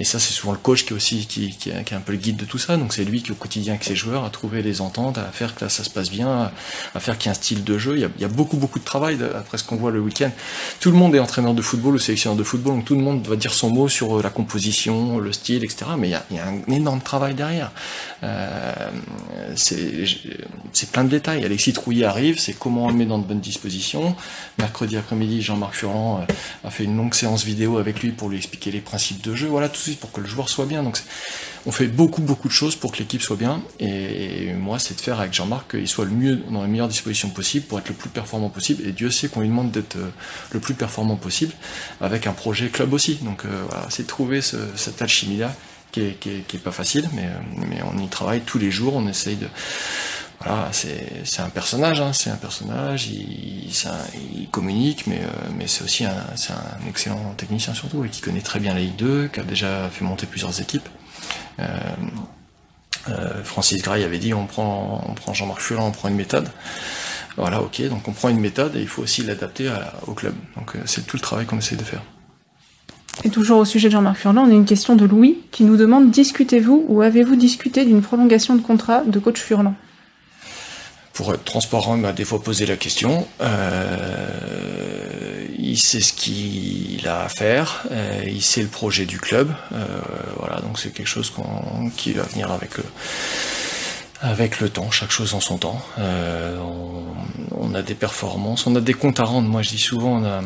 Et ça, c'est souvent le coach qui est aussi qui, qui, est, un peu le guide de tout ça. Donc c'est lui qui au quotidien avec ses joueurs à trouver les ententes, à faire que ça se passe bien, à, faire qu'il y ait un style de jeu. Il y a, il y a beaucoup beaucoup de travail après ce qu'on voit le week-end. Tout le monde est entraîneur de football ou sélectionneur de football, donc tout le monde va dire son mot sur la composition, le style, etc. Mais il y a, un énorme travail derrière. Euh, c'est plein de détails. Alexis Trouillet arrive, c'est comment on le met dans de bonnes dispositions. Mercredi après-midi, Jean-Marc Furlan euh, a fait une longue séance vidéo avec lui pour lui expliquer les principes de jeu. Voilà, tout de suite pour que le joueur soit bien. Donc on fait beaucoup beaucoup de choses pour que l'équipe soit bien. Et moi, c'est de faire avec Jean-Marc qu'il soit le mieux dans les meilleures dispositions possibles pour être le plus performant possible. Et Dieu sait qu'on lui demande d'être euh, le plus performant possible avec un projet club aussi. Donc voilà, c'est de trouver ce, cette alchimie-là qui est, pas facile, mais, mais on y travaille tous les jours, on essaye de... Voilà, c'est un personnage, hein, c'est un personnage, il, communique, mais, euh, mais c'est aussi un, un excellent technicien surtout, et qui connaît très bien la Ligue 2, qui a déjà fait monter plusieurs équipes. Euh, euh, Francis Gray avait dit on prend, on prend Jean-Marc Furlan, on prend une méthode. Voilà, ok, donc on prend une méthode et il faut aussi l'adapter au club. Donc euh, c'est tout le travail qu'on essaie de faire. Et toujours au sujet de Jean-Marc Furlan, on a une question de Louis qui nous demande discutez-vous ou avez-vous discuté d'une prolongation de contrat de coach Furlan Pour être transparent, il m'a des fois posé la question. Euh, il sait ce qu'il a à faire, euh, il sait le projet du club. Euh, voilà, donc c'est quelque chose qui va venir avec le avec le temps, chaque chose en son temps. Euh, on, a des performances, on a des comptes à rendre. Moi, je dis souvent, on a,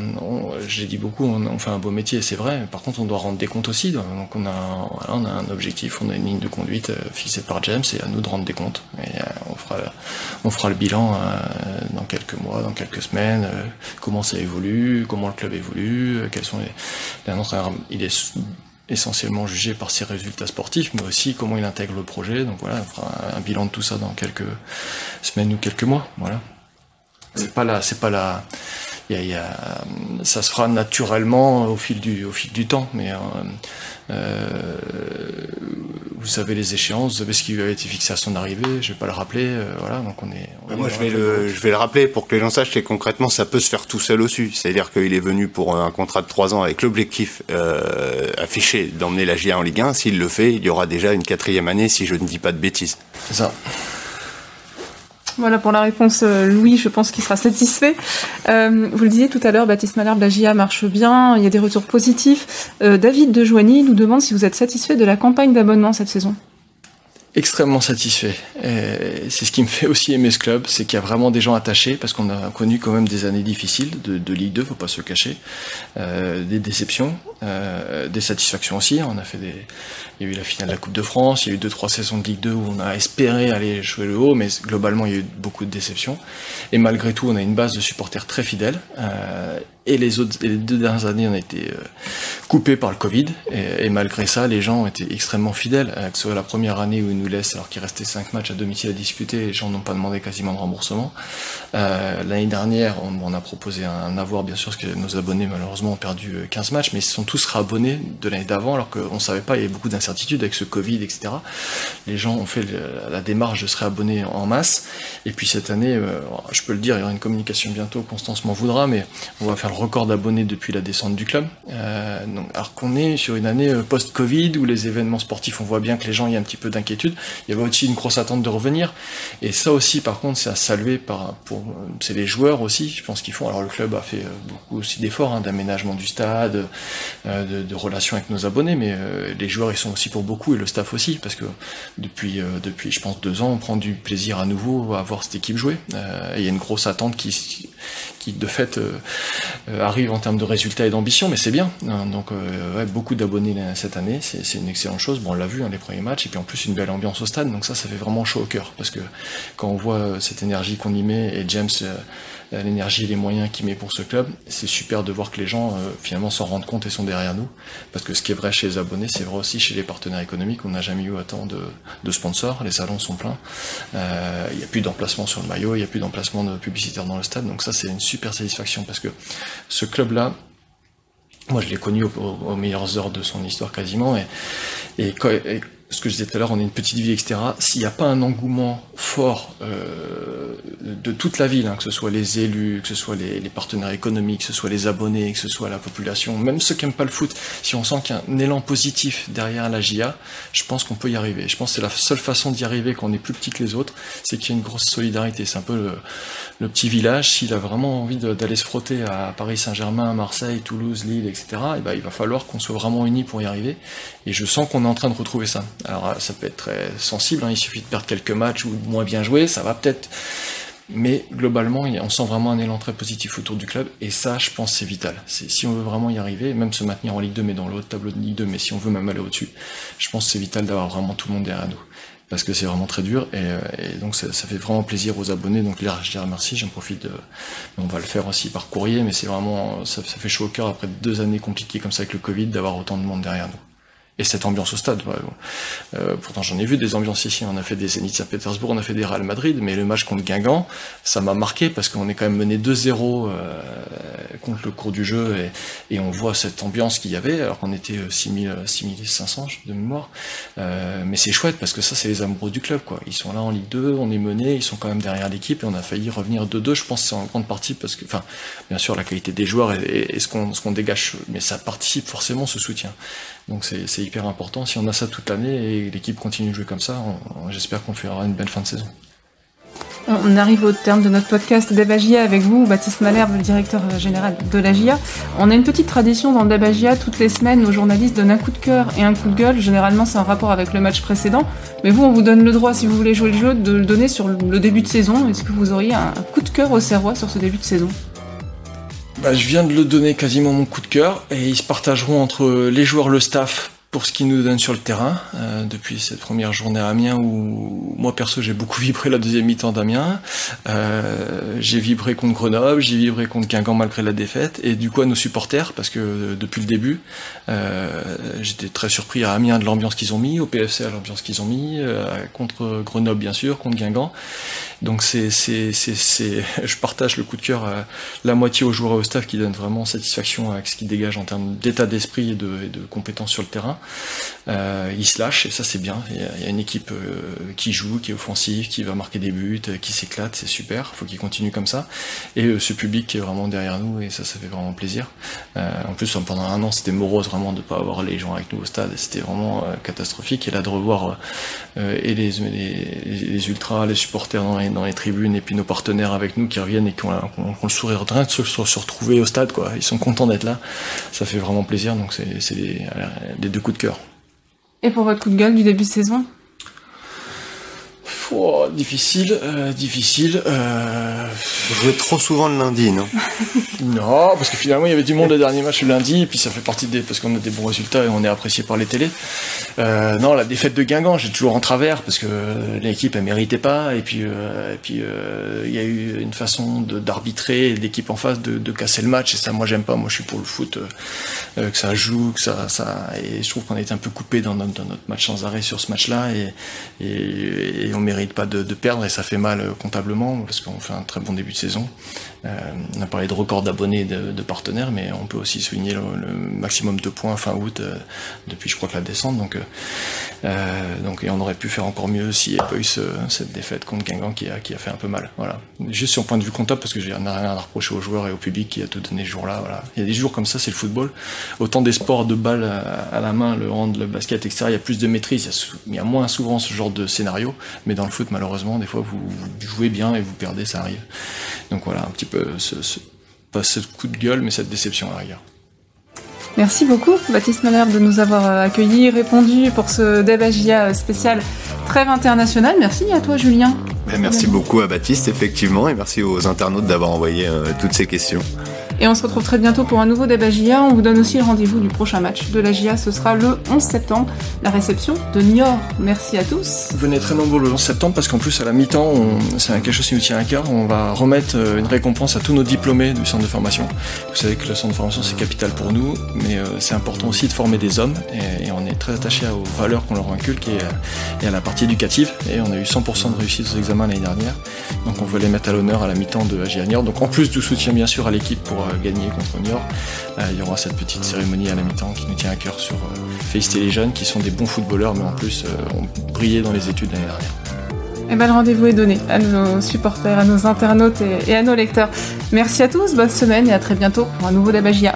j'ai dit beaucoup, on, fait un beau métier, c'est vrai. Par contre, on doit rendre des comptes aussi. Donc, on a, on a un objectif, on a une ligne de conduite euh, fixée par James, et à nous de rendre des comptes. Et euh, on fera, on fera le bilan euh, dans quelques mois, dans quelques semaines. comment ça évolue, comment le club évolue, quels sont les. Il est essentiellement jugé par ses résultats sportifs, mais aussi comment il intègre le projet. Donc voilà, on fera un bilan de tout ça dans quelques semaines ou quelques mois. Voilà. C'est pas là, c'est pas Il y a, ça se fera naturellement au fil du, au fil du temps, mais euh, euh, vous savez les échéances, vous savez ce qui a été fixé à son arrivée, je vais pas le rappeler, euh, voilà, donc on est... moi je vais, le, je vais le rappeler pour que les gens sachent que concrètement ça peut se faire tout seul au-dessus, c'est-à-dire qu'il est venu pour un contrat de 3 ans avec l'objectif euh, affiché d'emmener la GIA en Ligue 1, s'il le fait, il y aura déjà une quatrième année si je ne dis pas de bêtises. C'est ça. Voilà pour la réponse, euh, Louis, je pense qu'il sera satisfait. Euh, vous le disiez tout à l'heure, Baptiste Malherbe, la GIA marche bien, il y a des retours positifs. Euh, David de Joigny nous demande si vous êtes satisfait de la campagne d'abonnement cette saison extrêmement satisfait. C'est ce qui me fait aussi aimer ce club, c'est qu'il y a vraiment des gens attachés, parce qu'on a connu quand même des années difficiles de, Ligue 2, faut pas se cacher, des déceptions, des satisfactions aussi. On a fait des, il y a eu la finale de la Coupe de France, il y a eu deux trois saisons de Ligue 2 où on a espéré aller jouer le haut, mais globalement il y a eu beaucoup de déceptions. Et malgré tout, on a une base de supporters très fidèles. Euh, et les deux dernières années, on a été euh, coupés par le Covid. Et, malgré ça, les gens ont été extrêmement fidèles. Euh, que ce soit la première année où ils nous laissent, alors qu'il restait cinq matchs à domicile à disputer, les gens n'ont pas demandé quasiment de remboursement. L'année dernière, on, a proposé un, avoir, bien sûr, parce que nos abonnés, malheureusement, ont perdu 15 euh, matchs, mais ils sont tous réabonnés de l'année d'avant, alors qu'on savait pas, il y avait beaucoup d'incertitudes avec ce Covid, etc. Les gens ont fait la démarche de se réabonner en masse. Et puis cette année, je peux le dire, il y aura une communication bientôt, Constance m'en voudra, mais on va faire le record d'abonnés depuis la descente du club. Euh, alors qu'on est sur une année euh, post-Covid où les événements sportifs, on voit bien que les gens, il y a un petit peu d'inquiétude. Il y avait aussi une grosse attente de revenir. Et ça aussi, par contre, c'est à saluer par, pour, c'est les joueurs aussi, je pense qu'ils font. Alors le club a fait euh, beaucoup aussi d'efforts, hein, d'aménagement du stade, de, de, relations avec nos abonnés, mais les joueurs, ils sont aussi pour beaucoup et le staff aussi, parce que depuis, depuis, je pense, deux ans, on prend du plaisir à nouveau à voir cette équipe jouer. et il y a une grosse attente qui, qui de fait euh, arrive en termes de résultats et d'ambition, mais c'est bien. Hein. donc euh, beaucoup d'abonnés cette année, c'est une excellente chose. Bon, on l'a vu hein, les premiers matchs, et puis en plus une belle ambiance au stade, donc ça, ça fait vraiment chaud au cœur, parce que quand on voit euh, cette énergie qu'on y met et James l'énergie et les moyens qu'il met pour ce club, c'est super de voir que les gens finalement s'en rendent compte et sont derrière nous. Parce que ce qui est vrai chez les abonnés, c'est vrai aussi chez les partenaires économiques. On n'a jamais eu autant de, sponsors, les salons sont pleins. Il n'y a plus d'emplacement sur le maillot, il n'y a plus d'emplacement de publicitaire dans le stade. Donc ça, c'est une super satisfaction parce que ce club-là, moi je l'ai connu aux, meilleures heures de son histoire quasiment, et ce que je disais tout à l'heure, on est une petite ville, etc. S'il n'y a pas un engouement fort euh, de toute la ville, hein, que ce soit les élus, que ce soit les, partenaires économiques, que ce soit les abonnés, que ce soit la population, même ceux qui n'aiment pas le foot, si on sent qu'il y a un élan positif derrière la GIA, je pense qu'on peut y arriver. Je pense que c'est la seule façon d'y arriver quand on est plus petit que les autres, c'est qu'il y a une grosse solidarité. C'est un peu le, petit village. S'il a vraiment envie d'aller se frotter à Paris Saint-Germain, Marseille, Toulouse, Lille, etc., et ben, il va falloir qu'on soit vraiment unis pour y arriver. Et je sens qu'on est en train de retrouver ça. Alors ça peut être très sensible, hein. il suffit de perdre quelques matchs ou moins bien jouer, ça va peut-être. Mais globalement, on sent vraiment un élan très positif autour du club, et ça, je pense, c'est vital. Si on veut vraiment y arriver, même se maintenir en Ligue 2, mais dans haut tableau de Ligue 2, mais si on veut même aller au-dessus, je pense que c'est vital d'avoir vraiment tout le monde derrière nous. Parce que c'est vraiment très dur, et, donc ça, fait vraiment plaisir aux abonnés. Donc là, je les remercie, j'en profite. De, on va le faire aussi par courrier, mais c'est vraiment, ça fait chaud au cœur après deux années compliquées comme ça avec le Covid, d'avoir autant de monde derrière nous et cette ambiance au stade. Euh, pourtant, j'en ai vu des ambiances ici. On a fait des Zénith Saint-Pétersbourg, on a fait des Real Madrid, mais le match contre Guingamp, ça m'a marqué parce qu'on est quand même mené 2-0 euh, contre le cours du jeu et, et on voit cette ambiance qu'il y avait, alors qu'on était 6000, euh, 6500 de mémoire. Euh, mais c'est chouette parce que ça, c'est les amoureux du club. quoi. Ils sont là en Ligue 2, on est mené, ils sont quand même derrière l'équipe et on a failli revenir 2-2. Je pense que c'est en grande partie parce que, enfin, bien sûr, la qualité des joueurs et, et ce qu'on ce qu'on dégage, mais ça participe forcément ce soutien. Donc c'est hyper important. Si on a ça toute l'année et l'équipe continue de jouer comme ça, j'espère qu'on fera une belle fin de saison. On arrive au terme de notre podcast Debagia avec vous, Baptiste Malherbe, le directeur général de la GIA. On a une petite tradition dans le Debagia, toutes les semaines, nos journalistes donnent un coup de cœur et un coup de gueule. Généralement, c'est en rapport avec le match précédent. Mais vous, on vous donne le droit, si vous voulez jouer le jeu, de le donner sur le début de saison. Est-ce que vous auriez un coup de cœur au Serrois sur ce début de saison? Bah, je viens de le donner quasiment mon coup de cœur et ils se partageront entre les joueurs, le staff pour ce qu'ils nous donnent sur le terrain euh, depuis cette première journée à Amiens où moi perso j'ai beaucoup vibré la deuxième mi-temps d'Amiens. Euh, j'ai vibré contre Grenoble j'ai vibré contre Guingamp malgré la défaite. Et du coup à nos supporters parce que euh, depuis le début euh, j'étais très surpris à Amiens de l'ambiance qu'ils ont mis au PFC à l'ambiance qu'ils ont mis contre Grenoble bien sûr contre Guingamp. Donc c'est c'est c'est je partage le coup de cœur à la moitié aux joueurs et au staff qui donnent vraiment satisfaction avec ce qu'ils dégagent en termes d'état d'esprit et de, et de compétences sur le terrain euh, il se lâche et ça c'est bien. Il y, a, une équipe euh, qui joue, qui est offensive, qui va marquer des buts, euh, qui s'éclate, c'est super. Faut qu'il continue comme ça. Et ce public qui est vraiment derrière nous et ça, ça fait vraiment plaisir. en plus, pendant un an, c'était morose vraiment de pas avoir les gens avec nous au stade. C'était vraiment catastrophique. Et là de revoir et les, ultras, les supporters dans les, tribunes et puis nos partenaires avec nous qui reviennent et qui ont, le sourire de se, retrouver au stade. Ils sont contents d'être là. Ça fait vraiment plaisir. Donc c'est les deux coups Et pour votre coup de gueule du début de saison? Oh, difficile, euh, difficile. Euh... Vous jouez trop souvent le lundi, non Non, parce que finalement il y avait du monde le dernier match le lundi, et puis ça fait partie des parce qu'on a des bons résultats et on est apprécié par les télés. Euh, non, la défaite de Guingamp, j'ai toujours en travers parce que l'équipe elle méritait pas, et puis et puis il y a eu une façon d'arbitrer l'équipe en face de, de, casser le match, et ça moi j'aime pas. Moi je suis pour le foot, que ça joue, que ça ça, et je trouve qu'on a été un peu coupé dans notre, dans notre match sans arrêt sur ce match-là, et, et, et on mérite pas de, de, perdre et ça fait mal euh, comptablement parce qu'on fait un très bon début de saison. Euh, on a parlé de record d'abonnés de, de, partenaires, mais on peut aussi souligner le, maximum de points fin août euh, depuis je crois que la descente. Donc, euh, donc et on aurait pu faire encore mieux s'il n'y avait pas eu ce, cette défaite contre Guingamp qui a, qui a fait un peu mal. Voilà. Juste sur le point de vue comptable parce que j'ai rien à reprocher aux joueurs et au public qui a tout donné ce jour-là. Voilà. Il y a des jours comme ça, c'est le football. Autant des sports de balle à, la main, le hand, le basket, etc. Il y a plus de maîtrise, il y a, il y a moins souvent ce genre de scénario, mais dans le foot malheureusement, des fois vous, vous, jouez bien et vous perdez, ça arrive. Donc voilà, un petit peu ce, ce, pas ce coup de gueule, mais cette déception à la rigueur. Merci beaucoup Baptiste Malherbe de nous avoir accueillis, répondu pour ce débagia spécial trêve international. Merci à toi Julien. Ben, merci beaucoup à Baptiste effectivement et merci aux internautes d'avoir envoyé euh, toutes ces questions. Et on se retrouve très bientôt pour un nouveau débat GIA. On vous donne aussi le rendez-vous du prochain match de la GIA. Ce sera le 11 septembre, la réception de Niort. Merci à tous. Venez très nombreux le 11 septembre parce qu'en plus, à la mi-temps, c'est quelque chose qui nous tient à cœur. On va remettre une récompense à tous nos diplômés du centre de formation. Vous savez que le centre de formation, c'est capital pour nous, mais c'est important aussi de former des hommes. Et, on est très attaché aux valeurs qu'on leur inculque et, et à la partie éducative. Et on a eu 100% de réussite aux examens l'année dernière. Donc on veut les mettre à l'honneur à la mi-temps de la GIA Niort. Donc en plus du soutien, bien sûr, à l'équipe pour gagner contre Niort. Euh, il y aura cette petite cérémonie à la mi-temps qui nous tient à cœur sur euh, féliciter les jeunes qui sont des bons footballeurs, mais en plus euh, ont brillé dans les études l'année dernière. Et ben, le rendez-vous est donné à nos supporters, à nos internautes et, et à nos lecteurs. Merci à tous, bonne semaine et à très bientôt pour un nouveau Dabagia.